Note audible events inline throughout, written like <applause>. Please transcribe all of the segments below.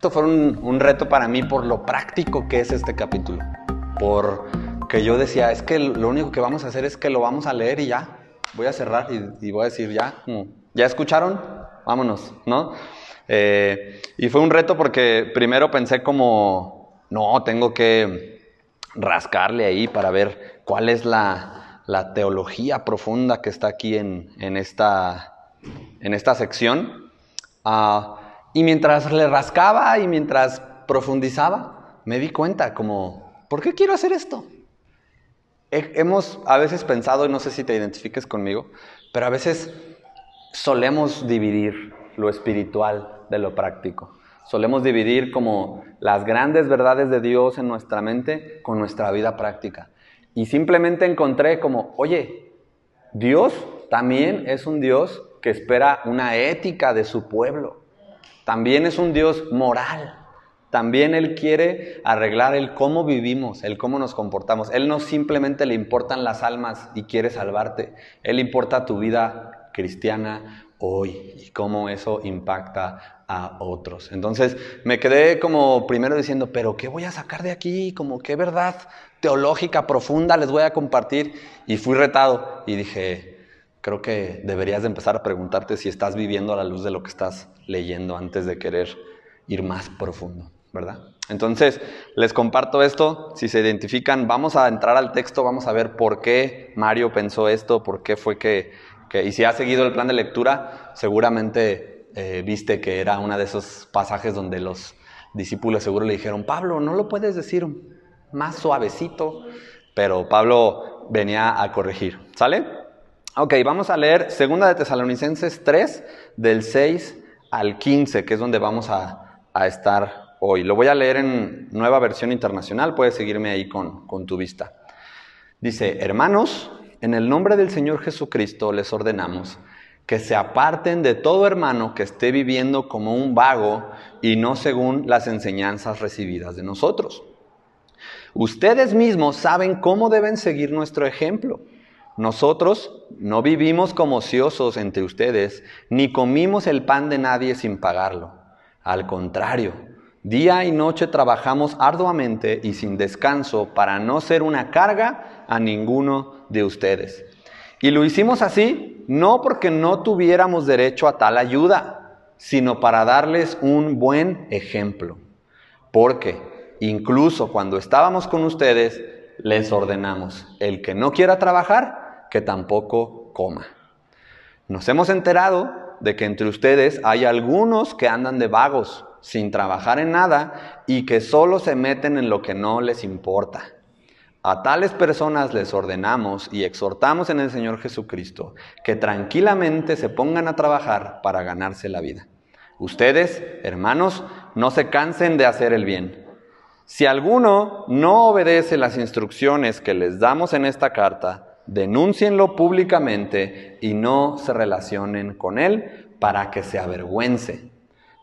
Esto fue un, reto para mí por lo práctico que es este capítulo. Por que yo decía, es que lo único que vamos a hacer es que lo vamos a leer y ya. Voy a cerrar y, voy a decir, ya, ¿ya escucharon? Vámonos, ¿no? Eh, y fue un reto porque primero pensé como, no, tengo que rascarle ahí para ver cuál es la, teología profunda que está aquí en, esta, en esta sección. Uh, y mientras le rascaba y mientras profundizaba, me di cuenta como, ¿por qué quiero hacer esto? Hemos a veces pensado, y no sé si te identifiques conmigo, pero a veces solemos dividir lo espiritual de lo práctico. Solemos dividir como las grandes verdades de Dios en nuestra mente con nuestra vida práctica. Y simplemente encontré como, oye, Dios también es un Dios que espera una ética de su pueblo. También es un Dios moral. También Él quiere arreglar el cómo vivimos, el cómo nos comportamos. Él no simplemente le importan las almas y quiere salvarte. Él importa tu vida cristiana hoy y cómo eso impacta a otros. Entonces me quedé como primero diciendo, pero ¿qué voy a sacar de aquí? Como qué verdad teológica profunda les voy a compartir. Y fui retado y dije, creo que deberías de empezar a preguntarte si estás viviendo a la luz de lo que estás leyendo antes de querer ir más profundo, ¿verdad? Entonces, les comparto esto, si se identifican, vamos a entrar al texto, vamos a ver por qué Mario pensó esto, por qué fue que, y si ha seguido el plan de lectura, seguramente eh, viste que era uno de esos pasajes donde los discípulos seguro le dijeron, Pablo, no lo puedes decir más suavecito, pero Pablo venía a corregir, ¿sale? Ok, vamos a leer 2 de Tesalonicenses 3, del 6 al 15, que es donde vamos a, estar hoy. Lo voy a leer en nueva versión internacional, puedes seguirme ahí con, con tu vista. Dice, hermanos, en el nombre del Señor Jesucristo les ordenamos que se aparten de todo hermano que esté viviendo como un vago y no según las enseñanzas recibidas de nosotros. Ustedes mismos saben cómo deben seguir nuestro ejemplo. Nosotros no vivimos como ociosos entre ustedes, ni comimos el pan de nadie sin pagarlo. Al contrario, día y noche trabajamos arduamente y sin descanso para no ser una carga a ninguno de ustedes. Y lo hicimos así no porque no tuviéramos derecho a tal ayuda, sino para darles un buen ejemplo. Porque incluso cuando estábamos con ustedes, les ordenamos, el que no quiera trabajar, que tampoco coma. Nos hemos enterado de que entre ustedes hay algunos que andan de vagos, sin trabajar en nada y que solo se meten en lo que no les importa. A tales personas les ordenamos y exhortamos en el Señor Jesucristo que tranquilamente se pongan a trabajar para ganarse la vida. Ustedes, hermanos, no se cansen de hacer el bien. Si alguno no obedece las instrucciones que les damos en esta carta, denúncienlo públicamente y no se relacionen con él para que se avergüence.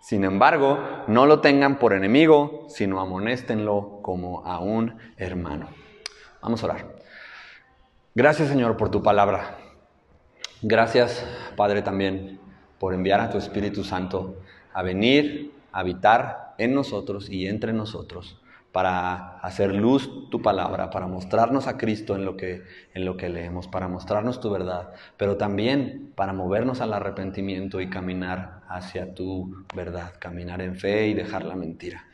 Sin embargo, no lo tengan por enemigo, sino amonéstenlo como a un hermano. Vamos a orar. Gracias Señor por tu palabra. Gracias Padre también por enviar a tu Espíritu Santo a venir, a habitar en nosotros y entre nosotros para hacer luz tu palabra, para mostrarnos a Cristo en lo, que, en lo que leemos, para mostrarnos tu verdad, pero también para movernos al arrepentimiento y caminar hacia tu verdad, caminar en fe y dejar la mentira.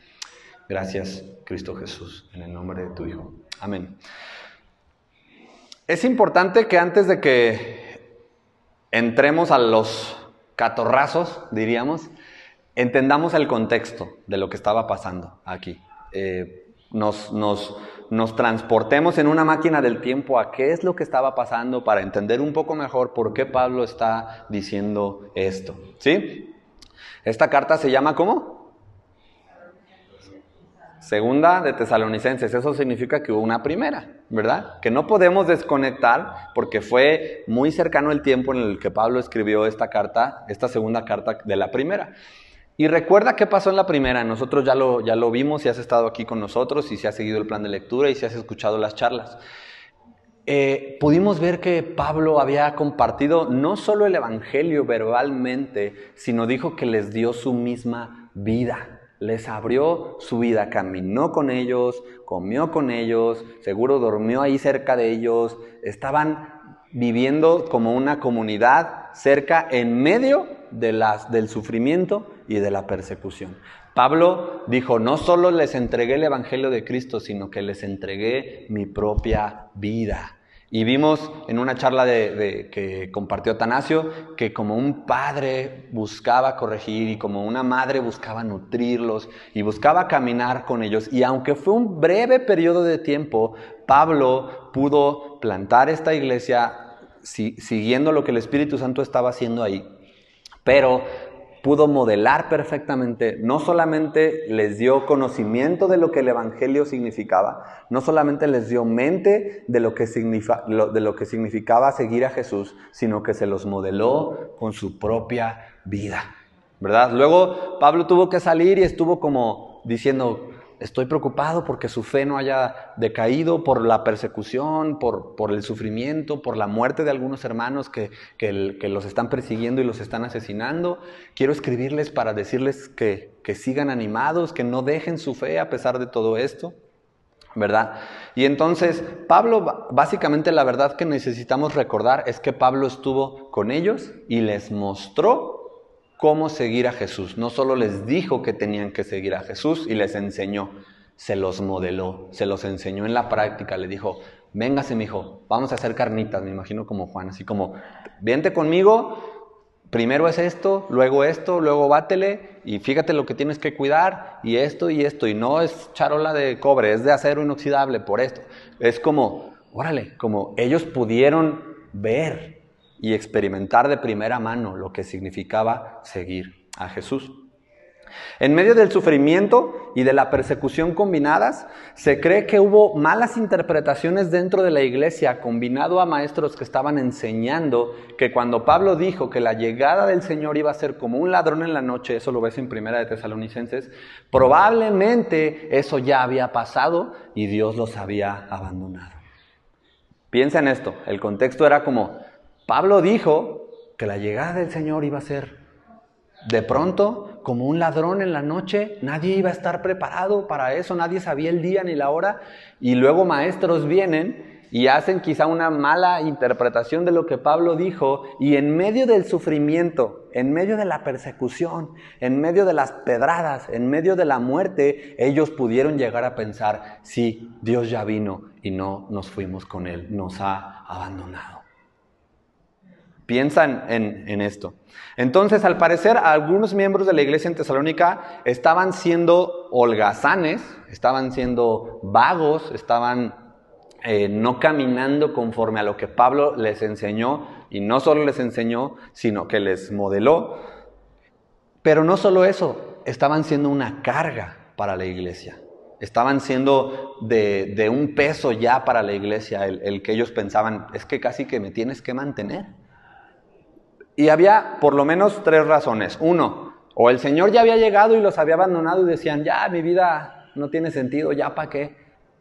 Gracias, Cristo Jesús, en el nombre de tu Hijo. Amén. Es importante que antes de que entremos a los catorrazos, diríamos, entendamos el contexto de lo que estaba pasando aquí. Eh, nos, nos, nos, transportemos en una máquina del tiempo a qué es lo que estaba pasando para entender un poco mejor por qué Pablo está diciendo esto. ¿Sí? Esta carta se llama ¿cómo? Segunda de Tesalonicenses. Eso significa que hubo una primera, ¿verdad? Que no podemos desconectar porque fue muy cercano el tiempo en el que Pablo escribió esta carta, esta segunda carta de la primera. Y recuerda qué pasó en la primera, nosotros ya lo, ya lo vimos, si has estado aquí con nosotros, y si has seguido el plan de lectura y si has escuchado las charlas. Eh, pudimos ver que Pablo había compartido no solo el Evangelio verbalmente, sino dijo que les dio su misma vida. les abrió su vida, caminó con ellos, comió con ellos, seguro durmió ahí cerca de ellos, estaban viviendo como una comunidad cerca en medio de las, del sufrimiento y de la persecución. Pablo dijo, no solo les entregué el Evangelio de Cristo, sino que les entregué mi propia vida. Y vimos en una charla de, que compartió Atanasio que como un padre buscaba corregir y como una madre buscaba nutrirlos y buscaba caminar con ellos. Y aunque fue un breve periodo de tiempo, Pablo pudo plantar esta iglesia siguiendo lo que el Espíritu Santo estaba haciendo ahí. Pero pudo modelar perfectamente, no solamente les dio conocimiento de lo que el Evangelio significaba, no solamente les dio mente de lo que, de lo que significaba seguir a Jesús, sino que se los modeló con su propia vida. ¿Verdad? Luego Pablo tuvo que salir y estuvo como diciendo, Estoy preocupado porque su fe no haya decaído por la persecución, por, por el sufrimiento, por la muerte de algunos hermanos que, que, los están persiguiendo y los están asesinando. Quiero escribirles para decirles que, que sigan animados, que no dejen su fe a pesar de todo esto. ¿verdad? Y entonces, Pablo, básicamente la verdad que necesitamos recordar es que Pablo estuvo con ellos y les mostró cómo seguir a Jesús. No solo les dijo que tenían que seguir a Jesús y les enseñó, se los modeló, se los enseñó en la práctica. Le dijo, véngase, mi hijo, vamos a hacer carnitas, me imagino como Juan, así como, vente conmigo, primero es esto, luego esto, luego bátele y fíjate lo que tienes que cuidar y esto y esto. Y no es charola de cobre, es de acero inoxidable por esto. Es como, órale, como ellos pudieron ver y experimentar de primera mano lo que significaba seguir a Jesús. En medio del sufrimiento y de la persecución combinadas, se cree que hubo malas interpretaciones dentro de la iglesia, combinado a maestros que estaban enseñando que cuando Pablo dijo que la llegada del Señor iba a ser como un ladrón en la noche, eso lo ves en Primera de Tesalonicenses, probablemente eso ya había pasado y Dios los había abandonado. Piensa en esto, el contexto era como, Pablo dijo que la llegada del Señor iba a ser de pronto como un ladrón en la noche, nadie iba a estar preparado para eso, nadie sabía el día ni la hora, y luego maestros vienen y hacen quizá una mala interpretación de lo que Pablo dijo, y en medio del sufrimiento, en medio de la persecución, en medio de las pedradas, en medio de la muerte, ellos pudieron llegar a pensar, sí, Dios ya vino y no nos fuimos con Él, nos ha abandonado. Piensan en, esto. Entonces, al parecer, algunos miembros de la iglesia en Tesalónica estaban siendo holgazanes, estaban siendo vagos, estaban eh, no caminando conforme a lo que Pablo les enseñó, y no solo les enseñó, sino que les modeló. Pero no solo eso, estaban siendo una carga para la iglesia. Estaban siendo de, un peso ya para la iglesia, el que ellos pensaban, es que casi que me tienes que mantener. Y había por lo menos tres razones. Uno, o el Señor ya había llegado y los había abandonado y decían, ya, mi vida no tiene sentido, ya para qué.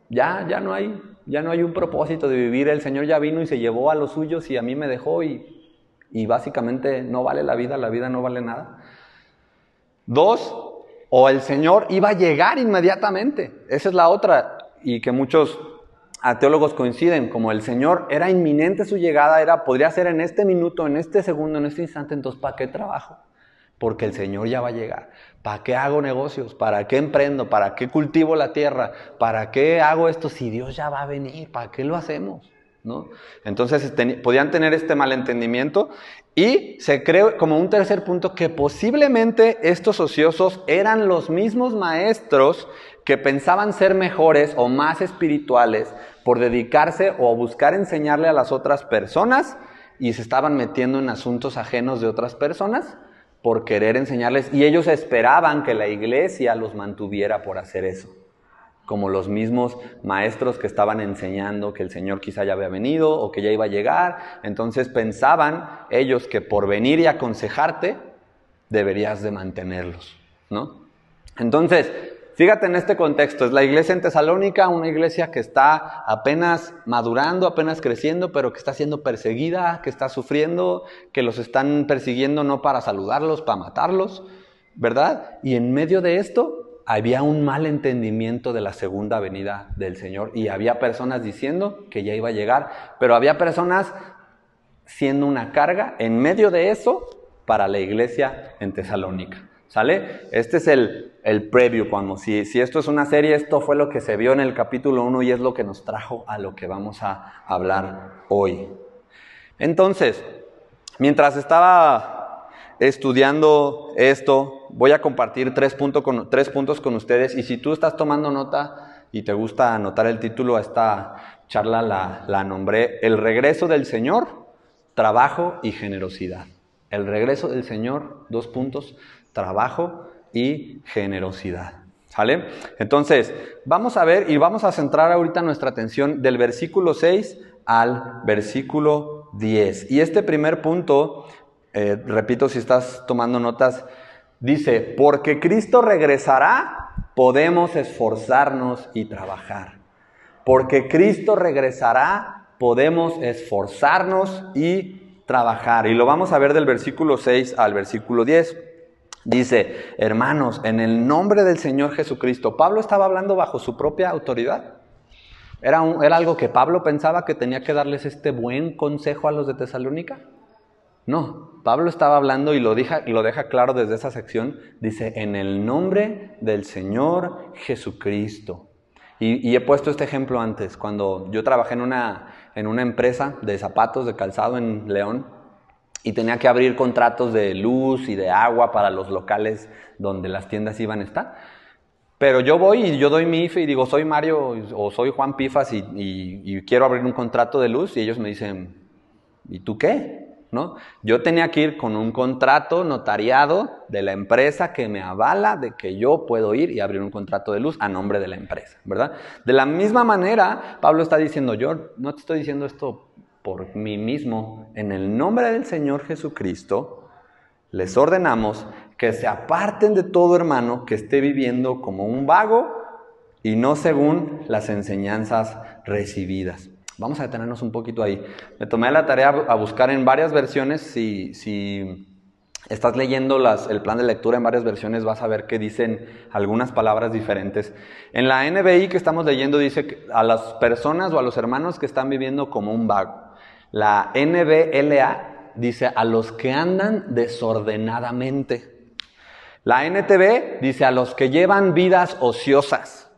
Ya, ya no hay, ya no hay un propósito de vivir. El Señor ya vino y se llevó a los suyos y a mí me dejó y, y básicamente no vale la vida, la vida no vale nada. Dos, o el Señor iba a llegar inmediatamente. Esa es la otra y que muchos a teólogos coinciden, como el Señor era inminente su llegada, era, podría ser en este minuto, en este segundo, en este instante, entonces ¿para qué trabajo? Porque el Señor ya va a llegar. ¿Para qué hago negocios? ¿Para qué emprendo? ¿Para qué cultivo la tierra? ¿Para qué hago esto si Dios ya va a venir? ¿Para qué lo hacemos? ¿No? Entonces podían tener este malentendimiento y se cree como un tercer punto que posiblemente estos ociosos eran los mismos maestros que pensaban ser mejores o más espirituales por dedicarse o buscar enseñarle a las otras personas y se estaban metiendo en asuntos ajenos de otras personas por querer enseñarles y ellos esperaban que la iglesia los mantuviera por hacer eso. Como los mismos maestros que estaban enseñando que el Señor quizá ya había venido o que ya iba a llegar, entonces pensaban ellos que por venir y aconsejarte deberías de mantenerlos, ¿no? Entonces, Fíjate en este contexto, es la iglesia en Tesalónica, una iglesia que está apenas madurando, apenas creciendo, pero que está siendo perseguida, que está sufriendo, que los están persiguiendo no para saludarlos, para matarlos, ¿verdad? Y en medio de esto, había un mal entendimiento de la segunda venida del Señor y había personas diciendo que ya iba a llegar, pero había personas siendo una carga en medio de eso para la iglesia en Tesalónica. ¿Sale? Este es el, el preview, cuando si, si esto es una serie, esto fue lo que se vio en el capítulo 1 y es lo que nos trajo a lo que vamos a hablar hoy. Entonces, mientras estaba estudiando esto, voy a compartir tres, con, tres puntos con ustedes y si tú estás tomando nota y te gusta anotar el título a esta charla, la, la nombré El regreso del Señor, trabajo y generosidad. El regreso del Señor, dos puntos, trabajo y generosidad. ¿Sale? Entonces, vamos a ver y vamos a centrar ahorita nuestra atención del versículo 6 al versículo 10. Y este primer punto, eh, repito si estás tomando notas, dice, porque Cristo regresará, podemos esforzarnos y trabajar. Porque Cristo regresará, podemos esforzarnos y trabajar. Y lo vamos a ver del versículo 6 al versículo 10. Dice, hermanos, en el nombre del Señor Jesucristo, Pablo estaba hablando bajo su propia autoridad. ¿Era, ¿Era, algo que Pablo pensaba que tenía que darles este buen consejo a los de Tesalónica? No, Pablo estaba hablando y lo, deja, lo deja claro desde esa sección. Dice, en el nombre del Señor Jesucristo. Y, y, he puesto este ejemplo antes, cuando yo trabajé en una, en una empresa de zapatos de calzado en León, y tenía que abrir contratos de luz y de agua para los locales donde las tiendas iban a estar. Pero yo voy y yo doy mi IFE y digo, soy Mario o soy Juan Pifas y, quiero abrir un contrato de luz y ellos me dicen, ¿y tú qué? ¿No? Yo tenía que ir con un contrato notariado de la empresa que me avala de que yo puedo ir y abrir un contrato de luz a nombre de la empresa, ¿verdad? De la misma manera, Pablo está diciendo, yo no te estoy diciendo esto por mí mismo, en el nombre del Señor Jesucristo, les ordenamos que se aparten de todo hermano que esté viviendo como un vago y no según las enseñanzas recibidas. Vamos a detenernos un poquito ahí. Me tomé la tarea a buscar en varias versiones. Si, estás leyendo el plan de lectura en varias versiones, vas a ver que dicen algunas palabras diferentes. En la NBI que estamos leyendo dice a las personas o a los hermanos que están viviendo como un vago. La NBLA dice a los que andan desordenadamente. La NTV dice a los que llevan vidas ociosas.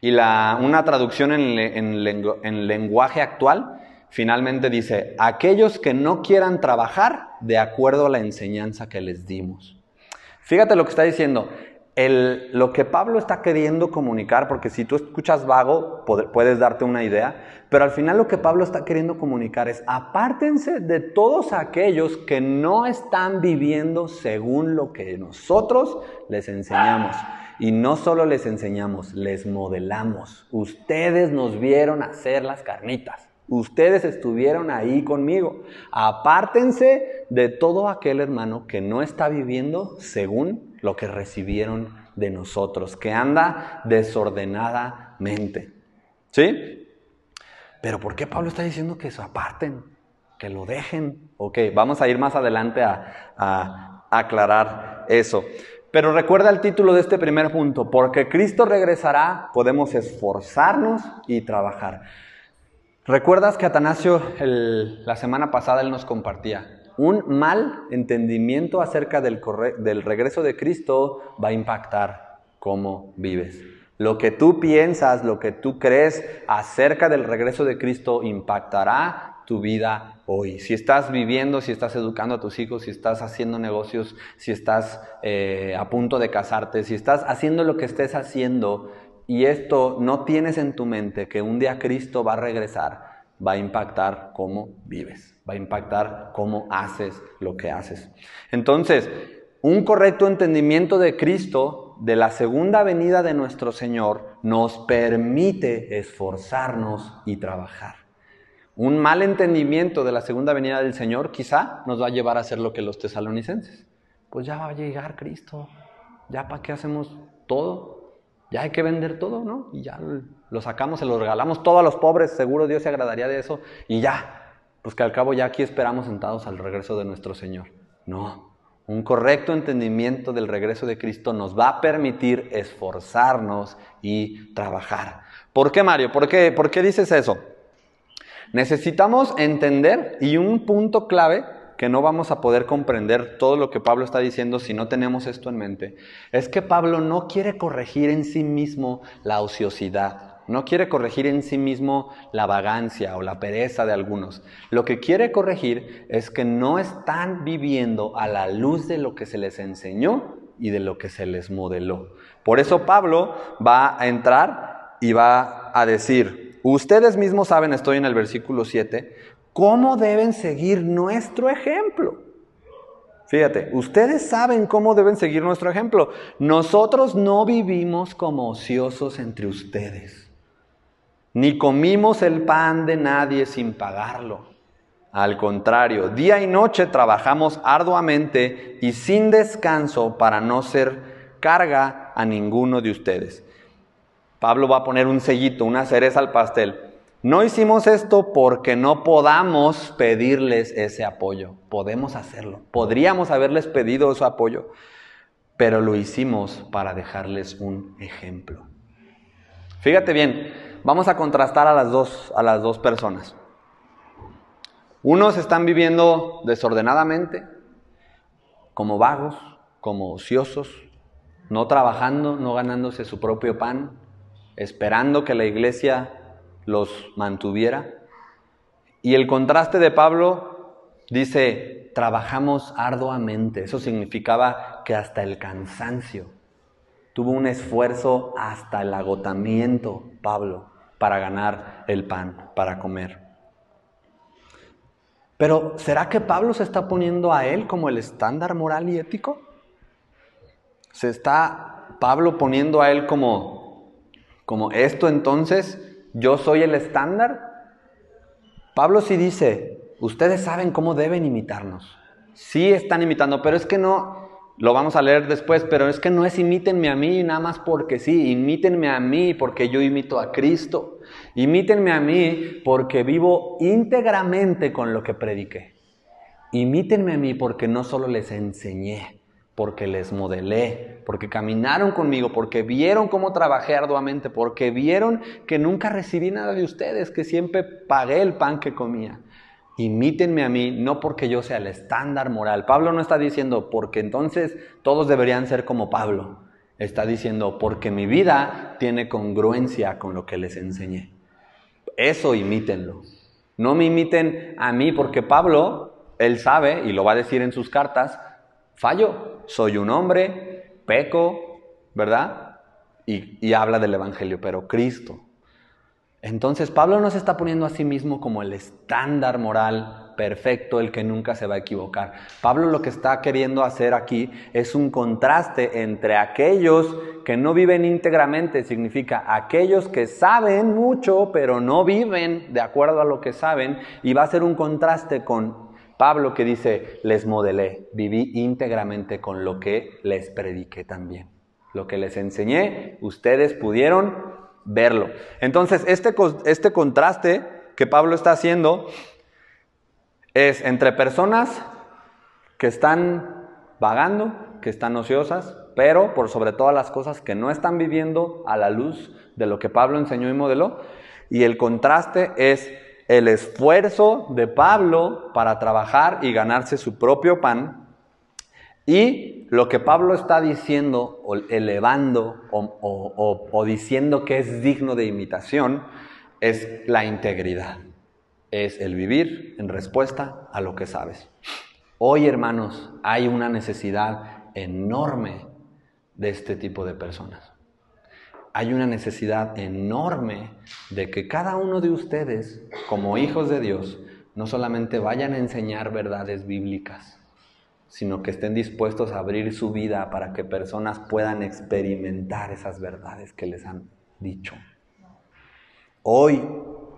Y la, una traducción en, en lenguaje actual finalmente dice, aquellos que no quieran trabajar de acuerdo a la enseñanza que les dimos. Fíjate lo que está diciendo lo que Pablo está queriendo comunicar, porque si tú escuchas vago, puedes darte una idea, pero al final lo que Pablo está queriendo comunicar es, apártense de todos aquellos que no están viviendo según lo que nosotros les enseñamos. Y no solo les enseñamos, les modelamos. Ustedes nos vieron hacer las carnitas. Ustedes estuvieron ahí conmigo. Apártense de todo aquel hermano que no está viviendo según lo que recibieron de nosotros, que anda desordenadamente. ¿Sí? Pero ¿por qué Pablo está diciendo que se aparten, que lo dejen? Ok, vamos a ir más adelante a, a aclarar eso. Pero recuerda el título de este primer punto, porque Cristo regresará, podemos esforzarnos y trabajar. ¿Recuerdas que Atanasio la semana pasada él nos compartía? Un mal entendimiento acerca del, regreso de Cristo va a impactar cómo vives. Lo que tú piensas, lo que tú crees acerca del regreso de Cristo impactará tu vida hoy. Si estás viviendo, si estás educando a tus hijos, si estás haciendo negocios, si estás eh, a punto de casarte, si estás haciendo lo que estés haciendo y esto no tienes en tu mente que un día Cristo va a regresar, va a impactar cómo vives va a impactar cómo haces lo que haces. Entonces, un correcto entendimiento de Cristo, de la segunda venida de nuestro Señor, nos permite esforzarnos y trabajar. Un mal entendimiento de la segunda venida del Señor quizá nos va a llevar a hacer lo que los tesalonicenses. Pues ya va a llegar Cristo, ya para qué hacemos todo, ya hay que vender todo, ¿no? Y ya lo sacamos, se lo regalamos todo a los pobres, seguro Dios se agradaría de eso, y ya, pues que al cabo ya aquí esperamos sentados al regreso de nuestro Señor. No, Un correcto entendimiento del regreso de Cristo nos va a permitir esforzarnos y trabajar. ¿Por qué, Mario? ¿Por qué, ¿Por qué dices eso? Necesitamos entender y un punto clave que no vamos a poder comprender todo lo que Pablo está diciendo si no tenemos esto en mente, es que Pablo no quiere corregir en sí mismo la ociosidad, no quiere corregir en sí mismo la vagancia o la pereza de algunos. Lo que quiere corregir es que no están viviendo a la luz de lo que se les enseñó y de lo que se les modeló. Por eso Pablo va a entrar y va a decir, ustedes mismos saben, estoy en el versículo 7, cómo deben seguir nuestro ejemplo. Fíjate, ustedes saben cómo deben seguir nuestro ejemplo. Nosotros no vivimos como ociosos entre ustedes ni comimos el pan de nadie sin pagarlo. Al contrario, día y noche trabajamos arduamente y sin descanso para no ser carga a ninguno de ustedes. Pablo va a poner un sellito, una cereza al pastel. No hicimos esto porque no podamos pedirles ese apoyo. Podemos hacerlo. Podríamos haberles pedido ese apoyo, pero lo hicimos para dejarles un ejemplo. Fíjate bien, vamos a contrastar a las dos, a las dos personas. Unos están viviendo desordenadamente, como vagos, como ociosos, no trabajando, no ganándose su propio pan, esperando que la iglesia los mantuviera. Y el contraste de Pablo dice, trabajamos arduamente. Eso significaba que hasta el cansancio Tuvo un esfuerzo hasta el agotamiento, Pablo, para ganar el pan, para comer. Pero ¿será que Pablo se está poniendo a él como el estándar moral y ético? ¿Se está Pablo poniendo a él como, como esto entonces? ¿Yo soy el estándar? Pablo sí dice, ustedes saben cómo deben imitarnos. Sí están imitando, pero es que no, lo vamos a leer después, pero es que no es imítenme a mí nada más porque sí, imítenme a mí porque yo imito a Cristo. Imítenme a mí porque vivo íntegramente con lo que prediqué. Imítenme a mí porque no solo les enseñé, porque les modelé, porque caminaron conmigo, porque vieron cómo trabajé arduamente, porque vieron que nunca recibí nada de ustedes, que siempre pagué el pan que comía imítenme a mí, no porque yo sea el estándar moral. Pablo no está diciendo porque entonces todos deberían ser como Pablo. Está diciendo porque mi vida tiene congruencia con lo que les enseñé. Eso imítenlo. No me imiten a mí porque Pablo, él sabe, y lo va a decir en sus cartas, fallo, soy un hombre, peco, ¿verdad? Y, y habla del Evangelio, pero Cristo entonces Pablo no se está poniendo a sí mismo como el estándar moral perfecto, el que nunca se va a equivocar. Pablo lo que está queriendo hacer aquí es un contraste entre aquellos que no viven íntegramente, significa aquellos que saben mucho pero no viven de acuerdo a lo que saben, y va a ser un contraste con Pablo que dice, les modelé, viví íntegramente con lo que les prediqué también. Lo que les enseñé, ustedes pudieron verlo. Entonces, este, este contraste que Pablo está haciendo es entre personas que están vagando, que están ociosas, pero por sobre todas las cosas que no están viviendo a la luz de lo que Pablo enseñó y modeló. Y el contraste es el esfuerzo de Pablo para trabajar y ganarse su propio pan y lo que Pablo está diciendo, o elevando, o, diciendo que es digno de imitación, es la integridad. Es el vivir en respuesta a lo que sabes. Hoy, hermanos, hay una necesidad enorme de este tipo de personas. Hay una necesidad enorme de que cada uno de ustedes, como hijos de Dios, no solamente vayan a enseñar verdades bíblicas, sino que estén dispuestos a abrir su vida para que personas puedan experimentar esas verdades que les han dicho. Hoy,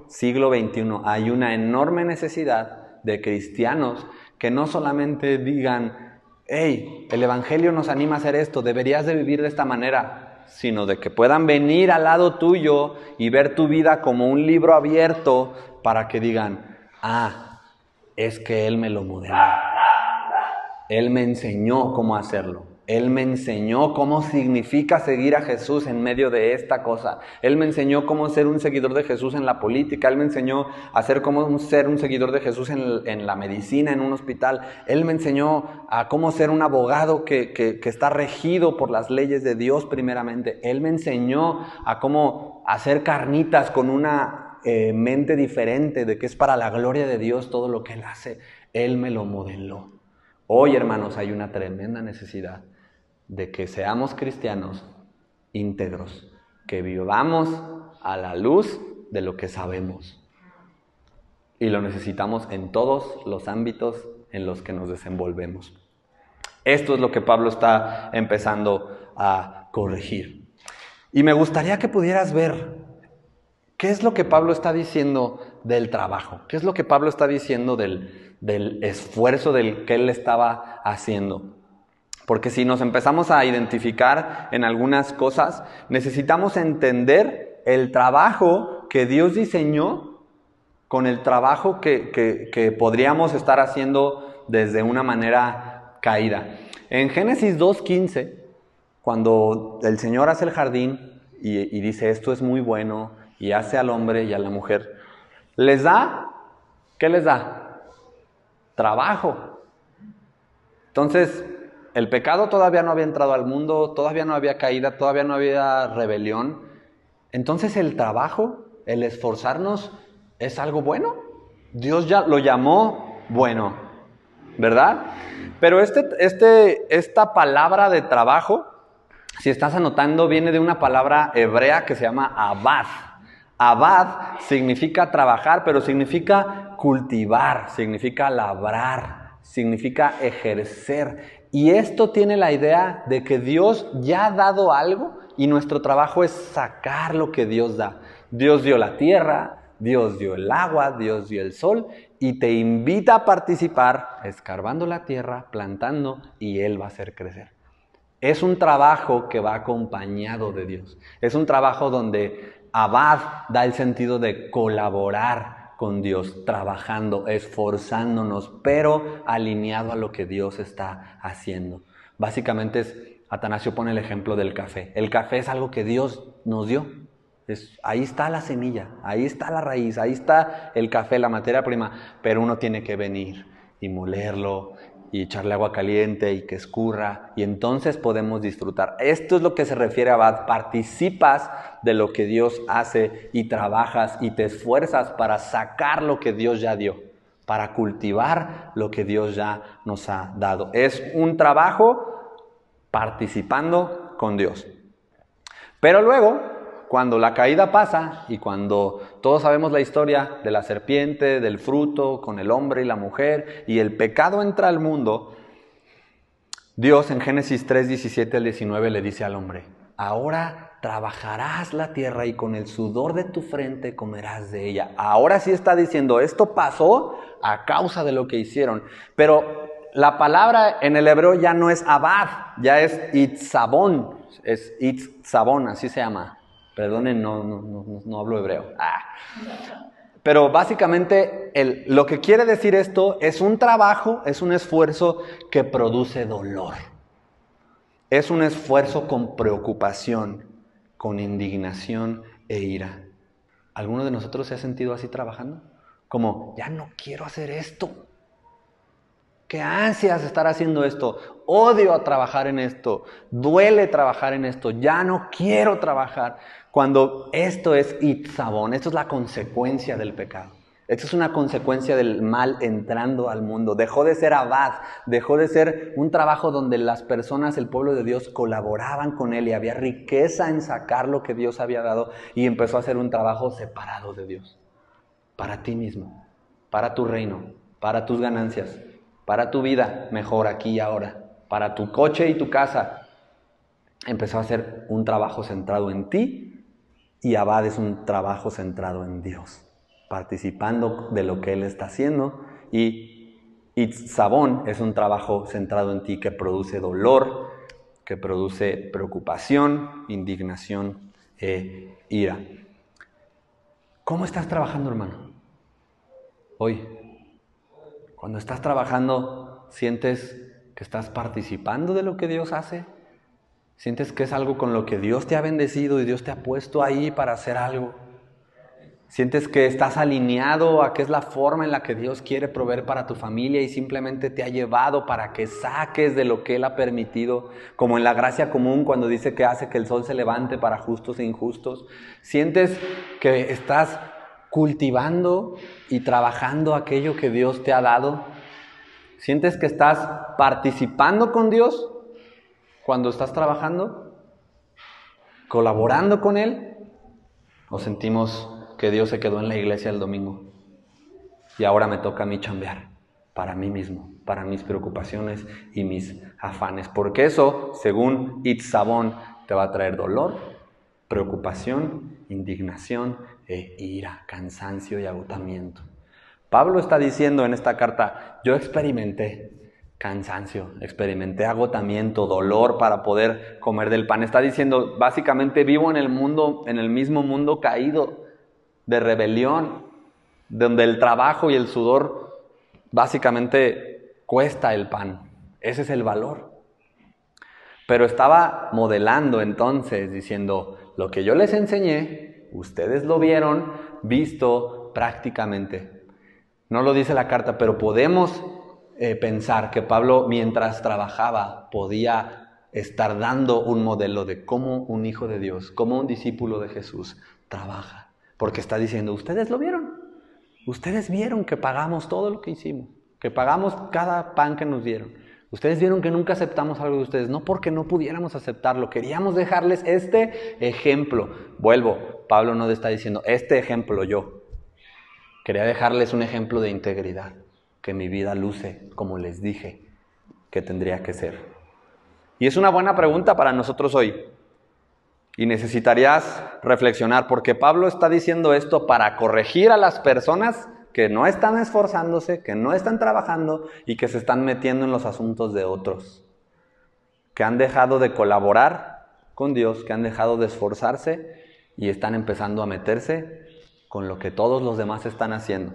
siglo XXI, hay una enorme necesidad de cristianos que no solamente digan, hey, el Evangelio nos anima a hacer esto, deberías de vivir de esta manera, sino de que puedan venir al lado tuyo y ver tu vida como un libro abierto para que digan, ah, es que Él me lo modeló Él me enseñó cómo hacerlo. Él me enseñó cómo significa seguir a Jesús en medio de esta cosa. Él me enseñó cómo ser un seguidor de Jesús en la política. Él me enseñó a ser cómo ser un seguidor de Jesús en, la medicina, en un hospital. Él me enseñó a cómo ser un abogado que, está regido por las leyes de Dios primeramente. Él me enseñó a cómo hacer carnitas con una eh, mente diferente de que es para la gloria de Dios todo lo que Él hace. Él me lo modeló. Hoy, hermanos, hay una tremenda necesidad de que seamos cristianos íntegros, que vivamos a la luz de lo que sabemos. Y lo necesitamos en todos los ámbitos en los que nos desenvolvemos. Esto es lo que Pablo está empezando a corregir. Y me gustaría que pudieras ver qué es lo que Pablo está diciendo del trabajo, qué es lo que Pablo está diciendo del, del esfuerzo del que él estaba haciendo. Porque si nos empezamos a identificar en algunas cosas, necesitamos entender el trabajo que Dios diseñó con el trabajo que, podríamos estar haciendo desde una manera caída. En Génesis 2.15, cuando el Señor hace el jardín y, y dice esto es muy bueno y hace al hombre y a la mujer, les da, ¿qué les da? Trabajo. Entonces, el pecado todavía no había entrado al mundo, todavía no había caída, todavía no había rebelión. Entonces el trabajo, el esforzarnos, es algo bueno. Dios ya lo llamó bueno, ¿verdad? Pero este, este, esta palabra de trabajo, si estás anotando, viene de una palabra hebrea que se llama abad. Abad significa trabajar, pero significa cultivar, significa labrar, significa ejercer. Y esto tiene la idea de que Dios ya ha dado algo y nuestro trabajo es sacar lo que Dios da. Dios dio la tierra, Dios dio el agua, Dios dio el sol y te invita a participar escarbando la tierra, plantando y Él va a hacer crecer. Es un trabajo que va acompañado de Dios. Es un trabajo donde Abad da el sentido de colaborar, con Dios, trabajando, esforzándonos, pero alineado a lo que Dios está haciendo. Básicamente es, Atanasio pone el ejemplo del café. El café es algo que Dios nos dio. Es, ahí está la semilla, ahí está la raíz, ahí está el café, la materia prima, pero uno tiene que venir y molerlo, y echarle agua caliente y que escurra y entonces podemos disfrutar. Esto es lo que se refiere a Abad. Participas de lo que Dios hace y trabajas y te esfuerzas para sacar lo que Dios ya dio, para cultivar lo que Dios ya nos ha dado. Es un trabajo participando con Dios. Pero luego cuando la caída pasa y cuando todos sabemos la historia de la serpiente, del fruto, con el hombre y la mujer, y el pecado entra al mundo, Dios en Génesis 3, 17 al 19 le dice al hombre, ahora trabajarás la tierra y con el sudor de tu frente comerás de ella. Ahora sí está diciendo, esto pasó a causa de lo que hicieron, pero la palabra en el hebreo ya no es abad, ya es itzabón, es itzabón, así se llama. Perdonen, no, no, no, hablo hebreo. Ah. Pero básicamente lo que quiere decir esto es un trabajo, es un esfuerzo que produce dolor. Es un esfuerzo con preocupación, con indignación e ira. ¿Alguno de nosotros se ha sentido así trabajando? Como, ya no quiero hacer esto. Qué ansias estar haciendo esto. Odio trabajar en esto. Duele trabajar en esto. Ya no quiero trabajar. Cuando esto es itzabón, esto es la consecuencia del pecado. Esto es una consecuencia del mal entrando al mundo. Dejó de ser abad, dejó de ser un trabajo donde las personas, el pueblo de Dios, colaboraban con él y había riqueza en sacar lo que Dios había dado y empezó a hacer un trabajo separado de Dios. Para ti mismo, para tu reino, para tus ganancias, para tu vida mejor aquí y ahora, para tu coche y tu casa. Empezó a hacer un trabajo centrado en ti y Abad es un trabajo centrado en Dios, participando de lo que Él está haciendo. Y Itzabón es un trabajo centrado en ti que produce dolor, que produce preocupación, indignación e ira. ¿Cómo estás trabajando, hermano? Hoy. Cuando estás trabajando, sientes que estás participando de lo que Dios hace. Sientes que es algo con lo que Dios te ha bendecido y Dios te ha puesto ahí para hacer algo. Sientes que estás alineado a qué es la forma en la que Dios quiere proveer para tu familia y simplemente te ha llevado para que saques de lo que Él ha permitido, como en la gracia común cuando dice que hace que el sol se levante para justos e injustos. Sientes que estás cultivando y trabajando aquello que Dios te ha dado. Sientes que estás participando con Dios cuando estás trabajando, colaborando con Él, o sentimos que Dios se quedó en la iglesia el domingo. Y ahora me toca a mí chambear para mí mismo, para mis preocupaciones y mis afanes. Porque eso, según Itzabón, te va a traer dolor, preocupación, indignación e ira, cansancio y agotamiento. Pablo está diciendo en esta carta, yo experimenté cansancio, experimenté agotamiento, dolor para poder comer del pan. Está diciendo, básicamente vivo en el mundo, en el mismo mundo caído de rebelión, donde el trabajo y el sudor básicamente cuesta el pan. Ese es el valor. Pero estaba modelando entonces, diciendo, lo que yo les enseñé, ustedes lo vieron, visto prácticamente. No lo dice la carta, pero podemos eh, pensar que Pablo mientras trabajaba podía estar dando un modelo de cómo un hijo de Dios, cómo un discípulo de Jesús trabaja. Porque está diciendo, ustedes lo vieron. Ustedes vieron que pagamos todo lo que hicimos, que pagamos cada pan que nos dieron. Ustedes vieron que nunca aceptamos algo de ustedes, no porque no pudiéramos aceptarlo, queríamos dejarles este ejemplo. Vuelvo, Pablo no está diciendo, este ejemplo yo. Quería dejarles un ejemplo de integridad, que mi vida luce como les dije que tendría que ser. Y es una buena pregunta para nosotros hoy. Y necesitarías reflexionar, porque Pablo está diciendo esto para corregir a las personas que no están esforzándose, que no están trabajando y que se están metiendo en los asuntos de otros, que han dejado de colaborar con Dios, que han dejado de esforzarse y están empezando a meterse con lo que todos los demás están haciendo.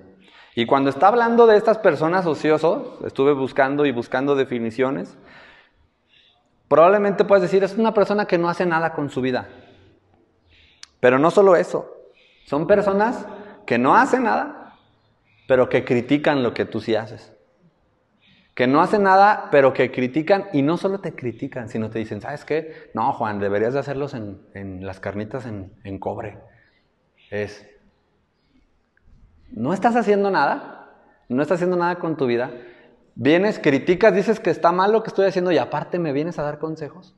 Y cuando está hablando de estas personas ociosos, estuve buscando y buscando definiciones, Probablemente puedes decir, es una persona que no hace nada con su vida. Pero no solo eso, son personas que no hacen nada, pero que critican lo que tú sí haces. Que no hacen nada, pero que critican y no solo te critican, sino te dicen, ¿sabes qué? No, Juan, deberías de hacerlos en, las carnitas en, en cobre. Es, no estás haciendo nada, no estás haciendo nada con tu vida, Vienes, criticas, dices que está mal lo que estoy haciendo y aparte me vienes a dar consejos.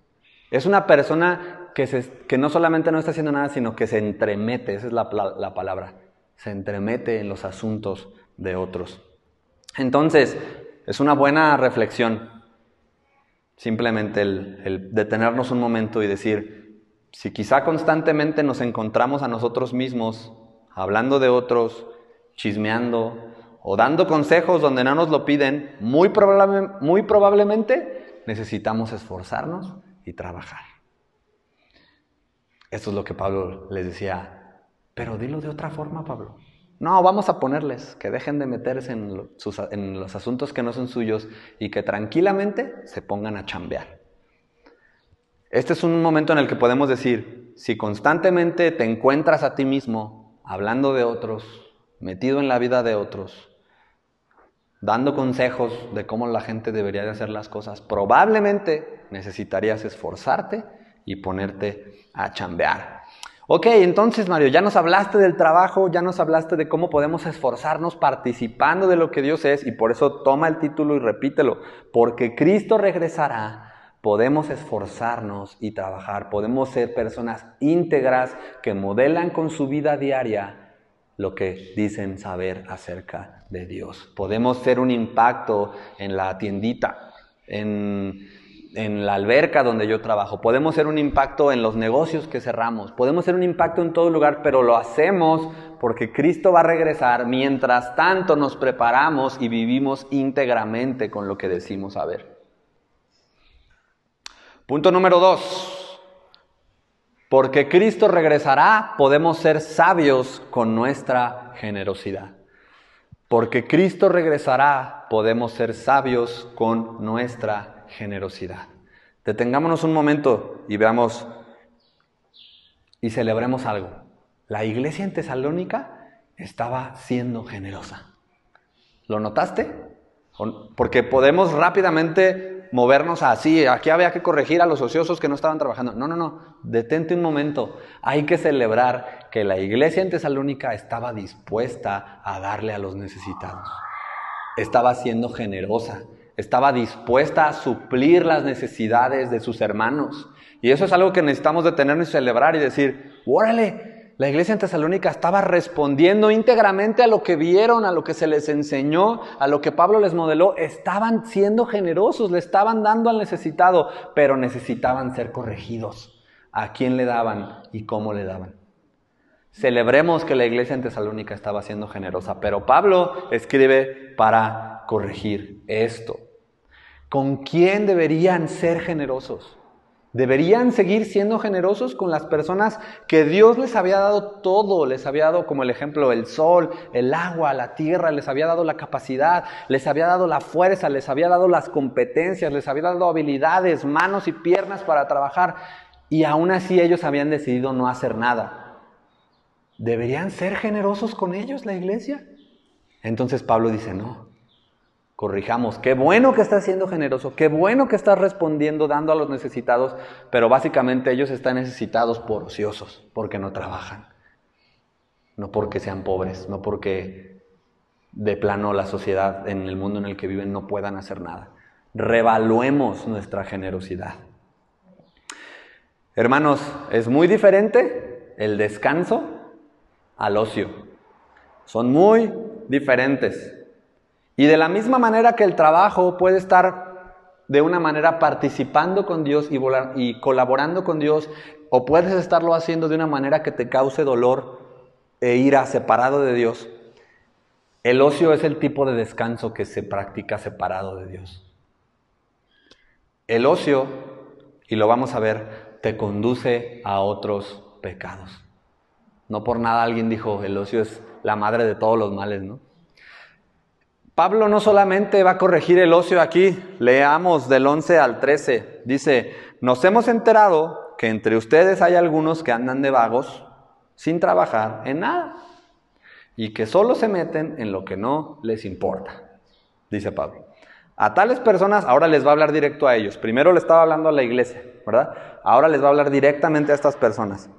Es una persona que, no solamente no está haciendo nada, sino que se entremete, esa es la, palabra, se entremete en los asuntos de otros. Entonces, es una buena reflexión simplemente el, el, detenernos un momento y decir, si quizá constantemente nos encontramos a nosotros mismos hablando de otros, chismeando, o dando consejos donde no nos lo piden, muy, muy probablemente necesitamos esforzarnos y trabajar. Esto es lo que Pablo les decía, pero dilo de otra forma, Pablo. No, vamos a ponerles que dejen de meterse en, en los asuntos que no son suyos y que tranquilamente se pongan a chambear. Este es un momento en el que podemos decir, si constantemente te encuentras a ti mismo hablando de otros, metido en la vida de otros, dando consejos de cómo la gente debería de hacer las cosas, probablemente necesitarías esforzarte y ponerte a chambear. Ok, entonces Mario, ya nos hablaste del trabajo, ya nos hablaste de cómo podemos esforzarnos participando de lo que Dios es y por eso toma el título y repítelo, porque Cristo regresará, podemos esforzarnos y trabajar, podemos ser personas íntegras que modelan con su vida diaria lo que dicen saber acerca de Dios. Podemos ser un impacto en la tiendita, en, la alberca donde yo trabajo, podemos ser un impacto en los negocios que cerramos, podemos ser un impacto en todo lugar, pero lo hacemos porque Cristo va a regresar mientras tanto nos preparamos y vivimos íntegramente con lo que decimos saber. Punto número dos. Porque Cristo regresará, podemos ser sabios con nuestra generosidad. Porque Cristo regresará, podemos ser sabios con nuestra generosidad. Detengámonos un momento y veamos y celebremos algo. La iglesia en Tesalónica estaba siendo generosa. ¿Lo notaste? Porque podemos rápidamente movernos así. Aquí había que corregir a los ociosos que no estaban trabajando. No, no, no. Detente un momento. Hay que celebrar que la iglesia en Tesalónica estaba dispuesta a darle a los necesitados. Estaba siendo generosa. Estaba dispuesta a suplir las necesidades de sus hermanos. Y eso es algo que necesitamos detenernos y celebrar y decir, órale, la iglesia en Tesalónica estaba respondiendo íntegramente a lo que vieron, a lo que se les enseñó, a lo que Pablo les modeló. Estaban siendo generosos, le estaban dando al necesitado, pero necesitaban ser corregidos. ¿A quién le daban y cómo le daban? Celebremos que la iglesia en Tesalónica estaba siendo generosa, pero Pablo escribe para corregir esto. ¿Con quién deberían ser generosos? Deberían seguir siendo generosos con las personas que Dios les había dado todo, les había dado como el ejemplo el sol, el agua, la tierra, les había dado la capacidad, les había dado la fuerza, les había dado las competencias, les había dado habilidades, manos y piernas para trabajar y aún así ellos habían decidido no hacer nada. ¿Deberían ser generosos con ellos la iglesia? Entonces Pablo dice, no, corrijamos. Qué bueno que estás siendo generoso, qué bueno que estás respondiendo, dando a los necesitados, pero básicamente ellos están necesitados por ociosos, porque no trabajan. No porque sean pobres, no porque de plano la sociedad en el mundo en el que viven no puedan hacer nada. Revaluemos nuestra generosidad. Hermanos, es muy diferente el descanso al ocio. Son muy diferentes. Y de la misma manera que el trabajo puede estar de una manera participando con Dios y, y colaborando con Dios, o puedes estarlo haciendo de una manera que te cause dolor e ira separado de Dios, el ocio es el tipo de descanso que se practica separado de Dios. El ocio, y lo vamos a ver, te conduce a otros pecados. No por nada alguien dijo, el ocio es la madre de todos los males, ¿no? Pablo no solamente va a corregir el ocio aquí, leamos del 11 al 13. Dice, nos hemos enterado que entre ustedes hay algunos que andan de vagos sin trabajar en nada y que solo se meten en lo que no les importa, dice Pablo. A tales personas, ahora les va a hablar directo a ellos. Primero le estaba hablando a la iglesia, ¿verdad? Ahora les va a hablar directamente a estas personas.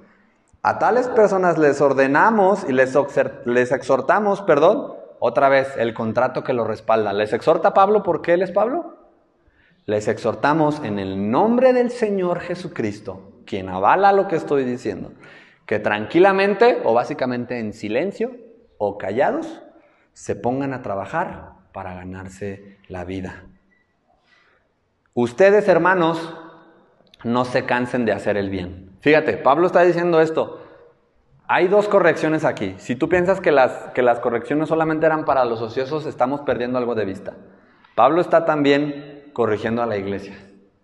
A tales personas les ordenamos y les, exhortamos, perdón, otra vez, el contrato que lo respalda. ¿Les exhorta Pablo por qué él es Pablo? Les exhortamos en el nombre del Señor Jesucristo, quien avala lo que estoy diciendo, que tranquilamente o básicamente en silencio o callados se pongan a trabajar para ganarse la vida. Ustedes, hermanos, no se cansen de hacer el bien. Fíjate, Pablo está diciendo esto. Hay dos correcciones aquí. Si tú piensas que las, que las correcciones solamente eran para los ociosos, estamos perdiendo algo de vista. Pablo está también corrigiendo a la iglesia,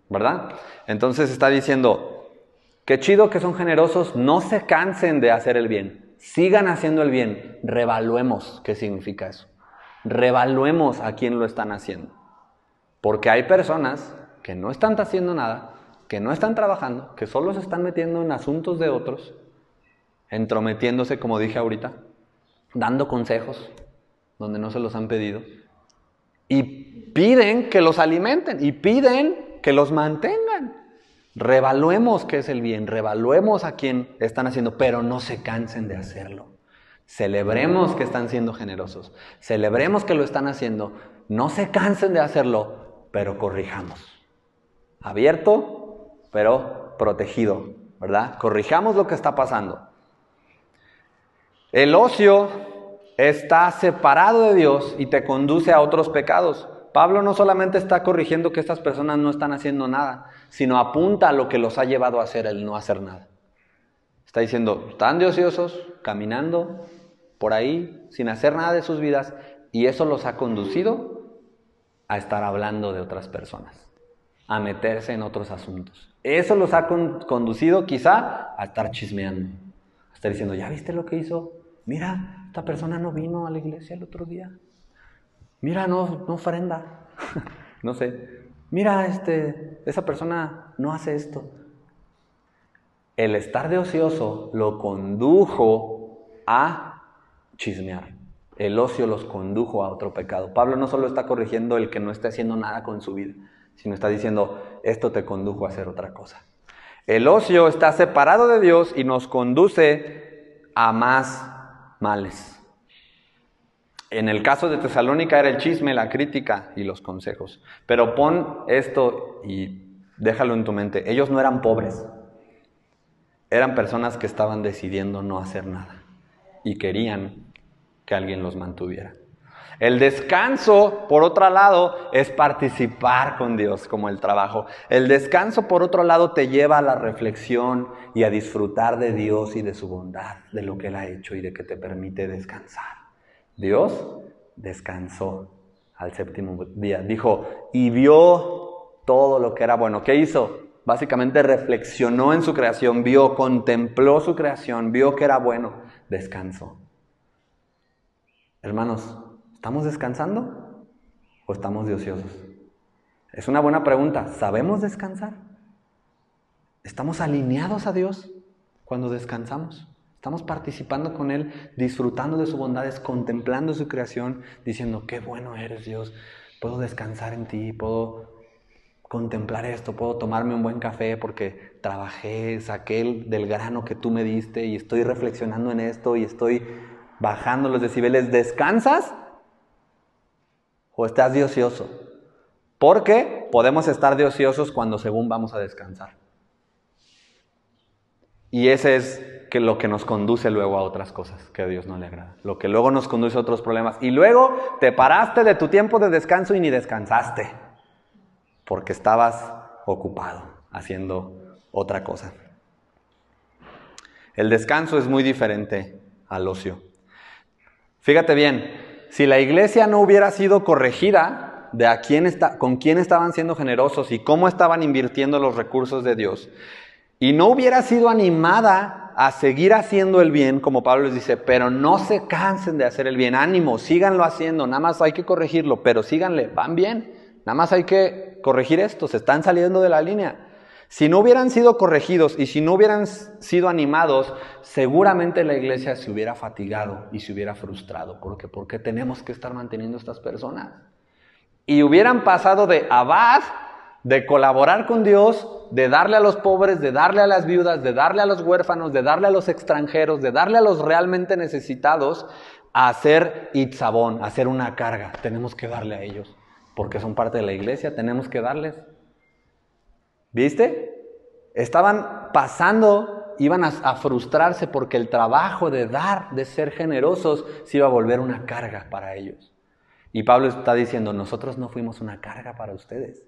¿verdad? Entonces está diciendo, qué chido que son generosos, no se cansen de hacer el bien, sigan haciendo el bien, revaluemos qué significa eso. Revaluemos a quién lo están haciendo. Porque hay personas que no están haciendo nada, que no están trabajando, que solo se están metiendo en asuntos de otros entrometiéndose, como dije ahorita, dando consejos donde no se los han pedido. Y piden que los alimenten y piden que los mantengan. Revaluemos qué es el bien, revaluemos a quien están haciendo, pero no se cansen de hacerlo. Celebremos que están siendo generosos, celebremos que lo están haciendo, no se cansen de hacerlo, pero corrijamos. Abierto, pero protegido, ¿verdad? Corrijamos lo que está pasando. El ocio está separado de Dios y te conduce a otros pecados. Pablo no solamente está corrigiendo que estas personas no están haciendo nada, sino apunta a lo que los ha llevado a hacer el no hacer nada. Está diciendo, están de ociosos, caminando por ahí, sin hacer nada de sus vidas, y eso los ha conducido a estar hablando de otras personas, a meterse en otros asuntos. Eso los ha conducido quizá a estar chismeando, a estar diciendo, ¿ya viste lo que hizo Mira, esta persona no vino a la iglesia el otro día. Mira, no, no ofrenda. <laughs> no sé. Mira, este, esa persona no hace esto. El estar de ocioso lo condujo a chismear. El ocio los condujo a otro pecado. Pablo no solo está corrigiendo el que no esté haciendo nada con su vida, sino está diciendo, esto te condujo a hacer otra cosa. El ocio está separado de Dios y nos conduce a más males. En el caso de Tesalónica era el chisme, la crítica y los consejos. Pero pon esto y déjalo en tu mente. Ellos no eran pobres. Eran personas que estaban decidiendo no hacer nada y querían que alguien los mantuviera. El descanso, por otro lado, es participar con Dios como el trabajo. El descanso, por otro lado, te lleva a la reflexión y a disfrutar de Dios y de su bondad, de lo que Él ha hecho y de que te permite descansar. Dios descansó al séptimo día. Dijo, y vio todo lo que era bueno. ¿Qué hizo? Básicamente reflexionó en su creación, vio, contempló su creación, vio que era bueno, descansó. Hermanos, ¿estamos descansando o estamos de ociosos? Es una buena pregunta. ¿Sabemos descansar? ¿Estamos alineados a Dios cuando descansamos? Estamos participando con Él, disfrutando de sus bondades, contemplando su creación, diciendo, qué bueno eres Dios, puedo descansar en ti, puedo contemplar esto, puedo tomarme un buen café porque trabajé, saqué del grano que tú me diste y estoy reflexionando en esto y estoy bajando los decibeles. ¿Descansas? ¿O estás de ocioso? Porque podemos estar de ociosos cuando según vamos a descansar. Y ese es que lo que nos conduce luego a otras cosas que a Dios no le agrada. Lo que luego nos conduce a otros problemas. Y luego te paraste de tu tiempo de descanso y ni descansaste. Porque estabas ocupado haciendo otra cosa. El descanso es muy diferente al ocio. Fíjate bien, si la iglesia no hubiera sido corregida de a quién está, con quién estaban siendo generosos y cómo estaban invirtiendo los recursos de Dios, y no hubiera sido animada a seguir haciendo el bien, como Pablo les dice, pero no se cansen de hacer el bien, ánimo, síganlo haciendo, nada más hay que corregirlo, pero síganle, van bien, nada más hay que corregir esto, se están saliendo de la línea. Si no hubieran sido corregidos y si no hubieran sido animados, seguramente la iglesia se hubiera fatigado y se hubiera frustrado. ¿Por qué? Porque tenemos que estar manteniendo a estas personas. Y hubieran pasado de abad de colaborar con Dios, de darle a los pobres, de darle a las viudas, de darle a los huérfanos, de darle a los extranjeros, de darle a los realmente necesitados, a hacer itzabón, a hacer una carga. Tenemos que darle a ellos, porque son parte de la iglesia, tenemos que darles. ¿Viste? Estaban pasando, iban a, frustrarse porque el trabajo de dar, de ser generosos, se iba a volver una carga para ellos. Y Pablo está diciendo, nosotros no fuimos una carga para ustedes.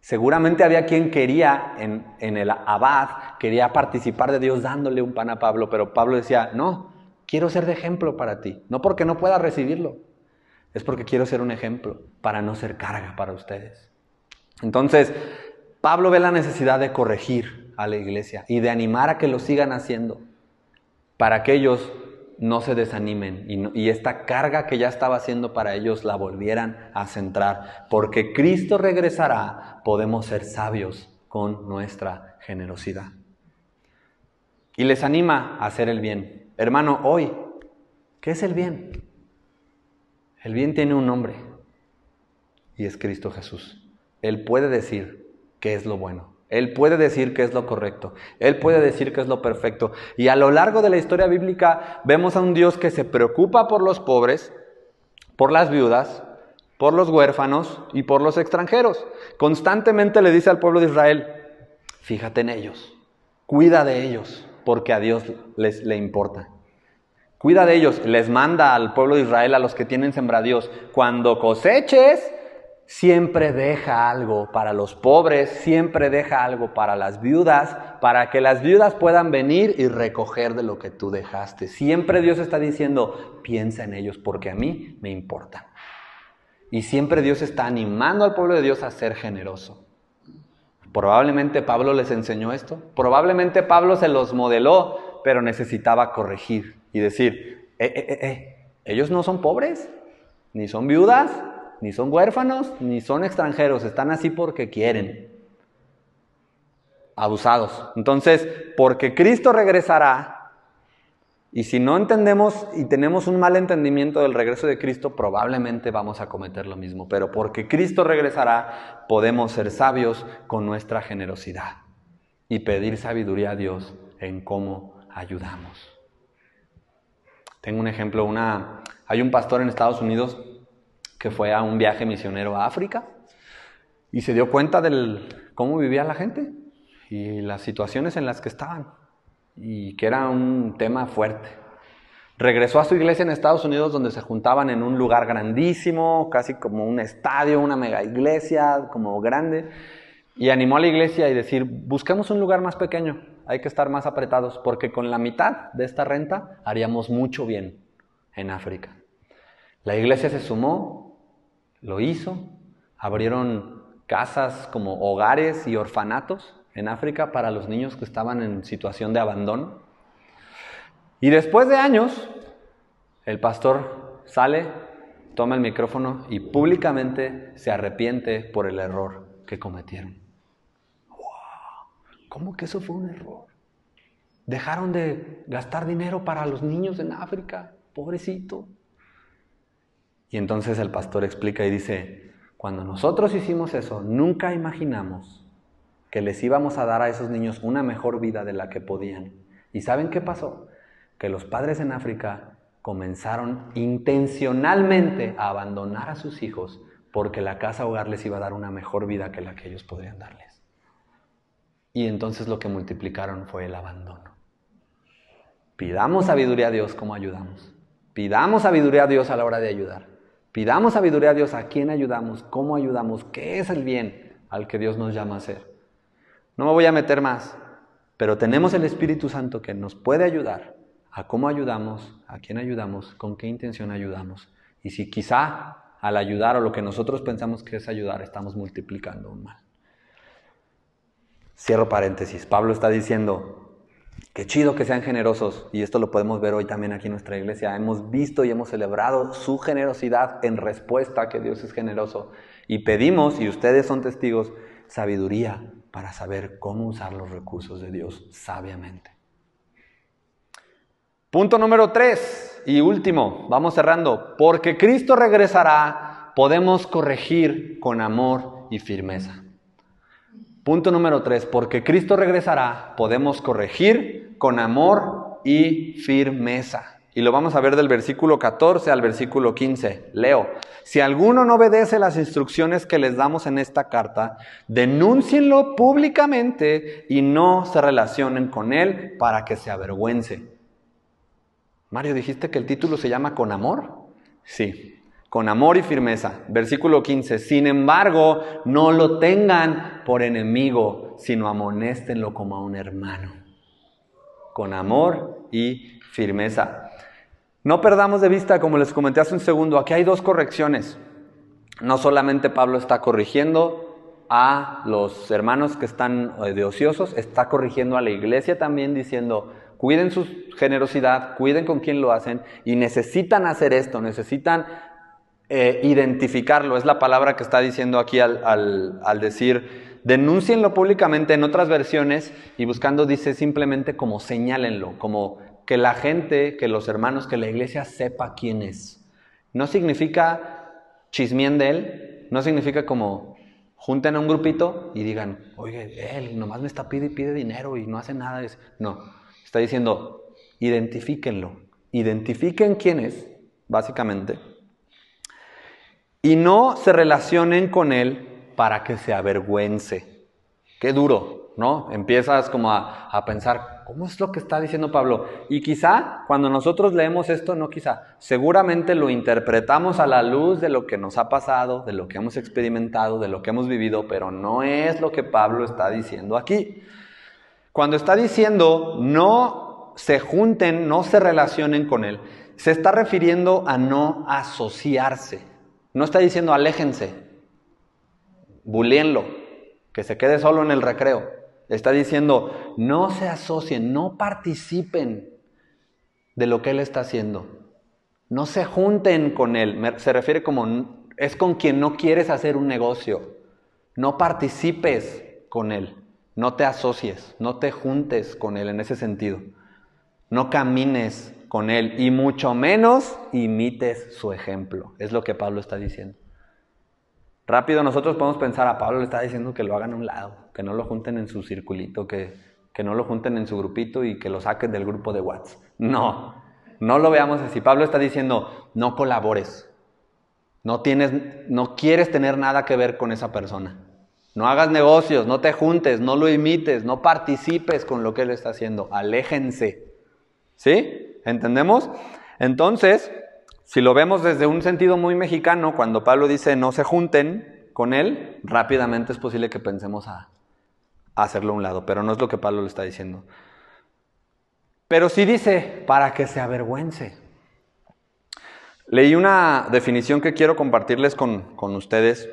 Seguramente había quien quería en, el abad, quería participar de Dios dándole un pan a Pablo, pero Pablo decía, no, quiero ser de ejemplo para ti, no porque no pueda recibirlo, es porque quiero ser un ejemplo para no ser carga para ustedes. Entonces, Pablo ve la necesidad de corregir a la iglesia y de animar a que lo sigan haciendo para que ellos no se desanimen y, esta carga que ya estaba haciendo para ellos la volvieran a centrar. Porque Cristo regresará, podemos ser sabios con nuestra generosidad. Y les anima a hacer el bien. Hermano, hoy, ¿qué es el bien? El bien tiene un nombre y es Cristo Jesús. Él puede decir qué es lo bueno. Él puede decir que es lo correcto. Él puede decir que es lo perfecto. Y a lo largo de la historia bíblica vemos a un Dios que se preocupa por los pobres, por las viudas, por los huérfanos y por los extranjeros. Constantemente le dice al pueblo de Israel, fíjate en ellos, cuida de ellos, porque a Dios les le importa. Cuida de ellos, les manda al pueblo de Israel, a los que tienen sembradíos, cuando coseches, siempre deja algo para los pobres, siempre deja algo para las viudas, para que las viudas puedan venir y recoger de lo que tú dejaste. Siempre Dios está diciendo, piensa en ellos porque a mí me importa. Y siempre Dios está animando al pueblo de Dios a ser generoso. Probablemente Pablo les enseñó esto, probablemente Pablo se los modeló, pero necesitaba corregir y decir, eh, eh, eh ellos no son pobres, ni son viudas, ni son huérfanos, ni son extranjeros, están así porque quieren. Abusados. Entonces, porque Cristo regresará, y si no entendemos y tenemos un mal entendimiento del regreso de Cristo, probablemente vamos a cometer lo mismo. Pero porque Cristo regresará, podemos ser sabios con nuestra generosidad y pedir sabiduría a Dios en cómo ayudamos. Tengo un ejemplo, una, hay un pastor en Estados Unidos que fue a un viaje misionero a África y se dio cuenta de cómo vivía la gente y las situaciones en las que estaban y que era un tema fuerte. Regresó a su iglesia en Estados Unidos donde se juntaban en un lugar grandísimo, casi como un estadio, una mega iglesia, como grande, y animó a la iglesia y decir, busquemos un lugar más pequeño, hay que estar más apretados, porque con la mitad de esta renta haríamos mucho bien en África. La iglesia se sumó, lo hizo, abrieron casas como hogares y orfanatos en África para los niños que estaban en situación de abandono. Y después de años, el pastor sale, toma el micrófono y públicamente se arrepiente por el error que cometieron. ¿Cómo que eso fue un error? Dejaron de gastar dinero para los niños en África, pobrecito. Y entonces el pastor explica y dice, cuando nosotros hicimos eso, nunca imaginamos que les íbamos a dar a esos niños una mejor vida de la que podían. ¿Y saben qué pasó? Que los padres en África comenzaron intencionalmente a abandonar a sus hijos porque la casa hogar les iba a dar una mejor vida que la que ellos podrían darles. Y entonces lo que multiplicaron fue el abandono. Pidamos sabiduría a Dios como ayudamos. Pidamos sabiduría a Dios a la hora de ayudar. Pidamos sabiduría a Dios a quién ayudamos, cómo ayudamos, qué es el bien al que Dios nos llama a hacer. No me voy a meter más, pero tenemos el Espíritu Santo que nos puede ayudar a cómo ayudamos, a quién ayudamos, con qué intención ayudamos. Y si quizá al ayudar o lo que nosotros pensamos que es ayudar, estamos multiplicando un mal. Cierro paréntesis. Pablo está diciendo, qué chido que sean generosos. Y esto lo podemos ver hoy también aquí en nuestra iglesia. Hemos visto y hemos celebrado su generosidad en respuesta a que Dios es generoso. Y pedimos, y ustedes son testigos, sabiduría para saber cómo usar los recursos de Dios sabiamente. Punto número tres y último, vamos cerrando. Porque Cristo regresará, podemos corregir con amor y firmeza. Punto número tres, porque Cristo regresará, podemos corregir con amor y firmeza. Y lo vamos a ver del versículo 14 al versículo 15. Leo, si alguno no obedece las instrucciones que les damos en esta carta, denúncienlo públicamente y no se relacionen con él para que se avergüence. Mario, dijiste que el título se llama Con amor. Sí, con amor y firmeza. Versículo 15. Sin embargo, no lo tengan por enemigo, sino amonéstenlo como a un hermano. Con amor y firmeza. No perdamos de vista, como les comenté hace un segundo, aquí hay dos correcciones. No solamente Pablo está corrigiendo a los hermanos que están eh, de ociosos, está corrigiendo a la iglesia también diciendo, cuiden su generosidad, cuiden con quién lo hacen y necesitan hacer esto, necesitan eh, identificarlo. Es la palabra que está diciendo aquí al, al, decir, denúncienlo públicamente en otras versiones y buscando dice simplemente como señálenlo, como que la gente, que los hermanos, que la iglesia sepa quién es. No significa chismien de él, no significa como junten a un grupito y digan, oye, él nomás me está pide y pide dinero y no hace nada. No, está diciendo, identifíquenlo, identifiquen quién es, básicamente, y no se relacionen con él para que se avergüence. Qué duro, ¿no? Empiezas como a, a pensar, ¿Cómo es lo que está diciendo Pablo? Y quizá cuando nosotros leemos esto, no quizá, seguramente lo interpretamos a la luz de lo que nos ha pasado, de lo que hemos experimentado, de lo que hemos vivido, pero no es lo que Pablo está diciendo aquí. Cuando está diciendo no se junten, no se relacionen con él, se está refiriendo a no asociarse. No está diciendo aléjense, bulíenlo, que se quede solo en el recreo. Está diciendo, no se asocien, no participen de lo que Él está haciendo. No se junten con Él. Se refiere como Es con quien no quieres hacer un negocio. No participes con él. No te asocies, no te juntes con él en ese sentido. No camines con él y mucho menos imites su ejemplo. Es lo que Pablo está diciendo. Rápido nosotros podemos pensar, a Pablo le está diciendo que lo hagan a un lado, que no lo junten en su circulito, que, que no lo junten en su grupito y que lo saquen del grupo de WhatsApp. No, no lo veamos así. Pablo está diciendo, no colabores. No, tienes, no quieres tener nada que ver con esa persona. No hagas negocios, no te juntes, no lo imites, no participes con lo que él está haciendo. Aléjense. ¿Sí? ¿Entendemos? Entonces, si lo vemos desde un sentido muy mexicano, cuando Pablo dice no se junten con él, rápidamente es posible que pensemos a, hacerlo a un lado, pero no es lo que Pablo le está diciendo. Pero sí dice, para que se avergüence. Leí una definición que quiero compartirles con, ustedes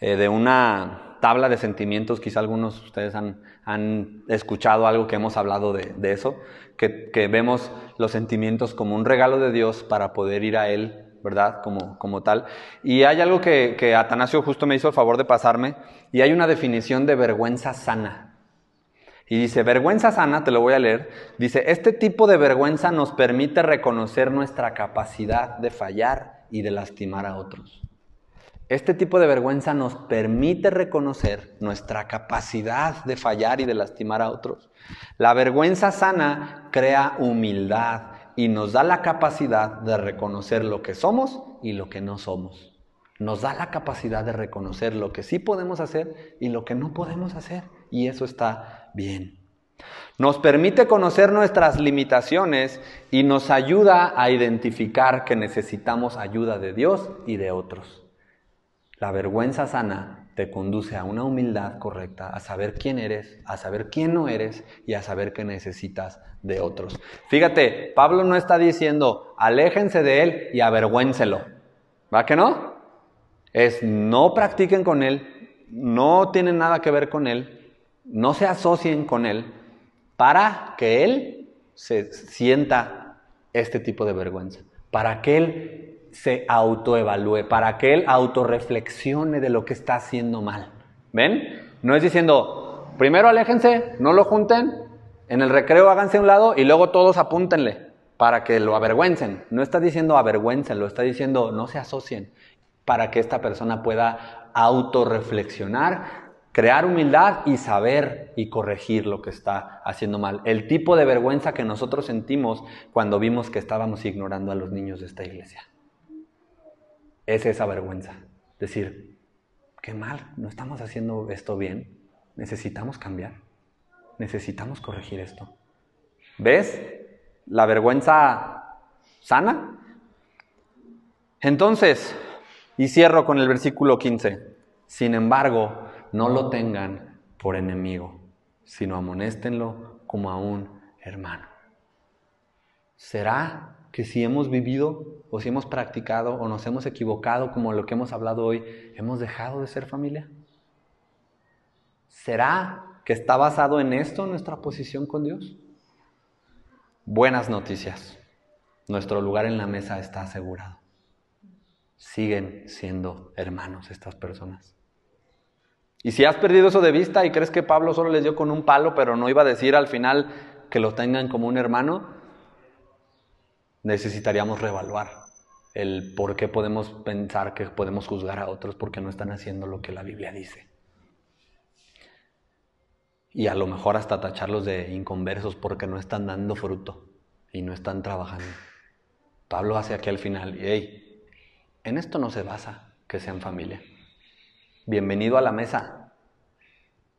eh, de una tabla de sentimientos, quizá algunos de ustedes han, escuchado algo que hemos hablado de, eso, que, vemos los sentimientos como un regalo de Dios para poder ir a Él, ¿verdad? Como, como tal. Y hay algo que, que Atanasio justo me hizo el favor de pasarme, y hay una definición de vergüenza sana. Y dice, vergüenza sana, te lo voy a leer, dice, este tipo de vergüenza nos permite reconocer nuestra capacidad de fallar y de lastimar a otros. Este tipo de vergüenza nos permite reconocer nuestra capacidad de fallar y de lastimar a otros. La vergüenza sana crea humildad y nos da la capacidad de reconocer lo que somos y lo que no somos. Nos da la capacidad de reconocer lo que sí podemos hacer y lo que no podemos hacer. Y eso está bien. Nos permite conocer nuestras limitaciones y nos ayuda a identificar que necesitamos ayuda de Dios y de otros. La vergüenza sana te conduce a una humildad correcta, a saber quién eres, a saber quién no eres y a saber que necesitas de otros. Fíjate, Pablo no está diciendo aléjense de él y avergüéncelo. ¿Va que no? Es no practiquen con él, no tienen nada que ver con él, no se asocien con Él para que Él se sienta este tipo de vergüenza, para que Él se autoevalúe, para que Él autorreflexione de lo que está haciendo mal. ¿Ven? No es diciendo, primero aléjense, no lo junten, en el recreo háganse a un lado y luego todos apúntenle para que lo avergüencen. No está diciendo avergüencenlo, está diciendo no se asocien para que esta persona pueda autorreflexionar crear humildad y saber y corregir lo que está haciendo mal. El tipo de vergüenza que nosotros sentimos cuando vimos que estábamos ignorando a los niños de esta iglesia. Es esa vergüenza. Decir, qué mal, no estamos haciendo esto bien. Necesitamos cambiar. Necesitamos corregir esto. ¿Ves? La vergüenza sana. Entonces, y cierro con el versículo 15. Sin embargo, no lo tengan por enemigo, sino amonéstenlo como a un hermano. ¿Será que si hemos vivido o si hemos practicado o nos hemos equivocado como lo que hemos hablado hoy, hemos dejado de ser familia? ¿Será que está basado en esto nuestra posición con Dios? Buenas noticias. Nuestro lugar en la mesa está asegurado. Siguen siendo hermanos estas personas. Y si has perdido eso de vista y crees que Pablo solo les dio con un palo, pero no iba a decir al final que lo tengan como un hermano, necesitaríamos reevaluar el por qué podemos pensar que podemos juzgar a otros porque no están haciendo lo que la Biblia dice. Y a lo mejor hasta tacharlos de inconversos porque no están dando fruto y no están trabajando. Pablo hace aquí al final, y hey, en esto no se basa que sean familia bienvenido a la mesa.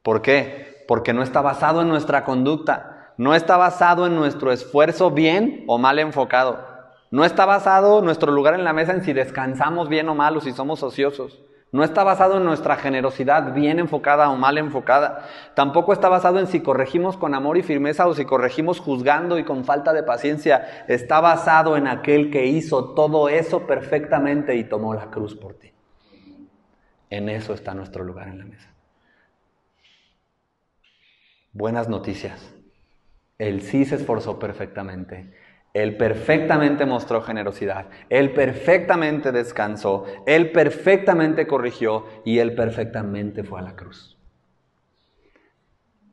¿Por qué? Porque no está basado en nuestra conducta, no está basado en nuestro esfuerzo bien o mal enfocado. No está basado nuestro lugar en la mesa en si descansamos bien o mal o si somos ociosos. No está basado en nuestra generosidad bien enfocada o mal enfocada. Tampoco está basado en si corregimos con amor y firmeza o si corregimos juzgando y con falta de paciencia. Está basado en aquel que hizo todo eso perfectamente y tomó la cruz por ti. En eso está nuestro lugar en la mesa. Buenas noticias. El sí se esforzó perfectamente. Él perfectamente mostró generosidad, Él perfectamente descansó, Él perfectamente corrigió y Él perfectamente fue a la cruz.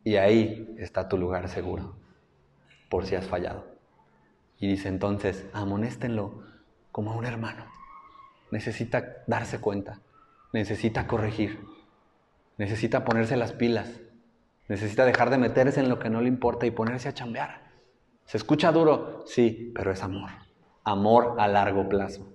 Y ahí está tu lugar seguro, por si has fallado. Y dice entonces, amonéstenlo como a un hermano. Necesita darse cuenta, necesita corregir, necesita ponerse las pilas, Necesita dejar de meterse en lo que no le importa y ponerse a chambear. ¿Se escucha duro? Sí, pero es amor. Amor a largo plazo.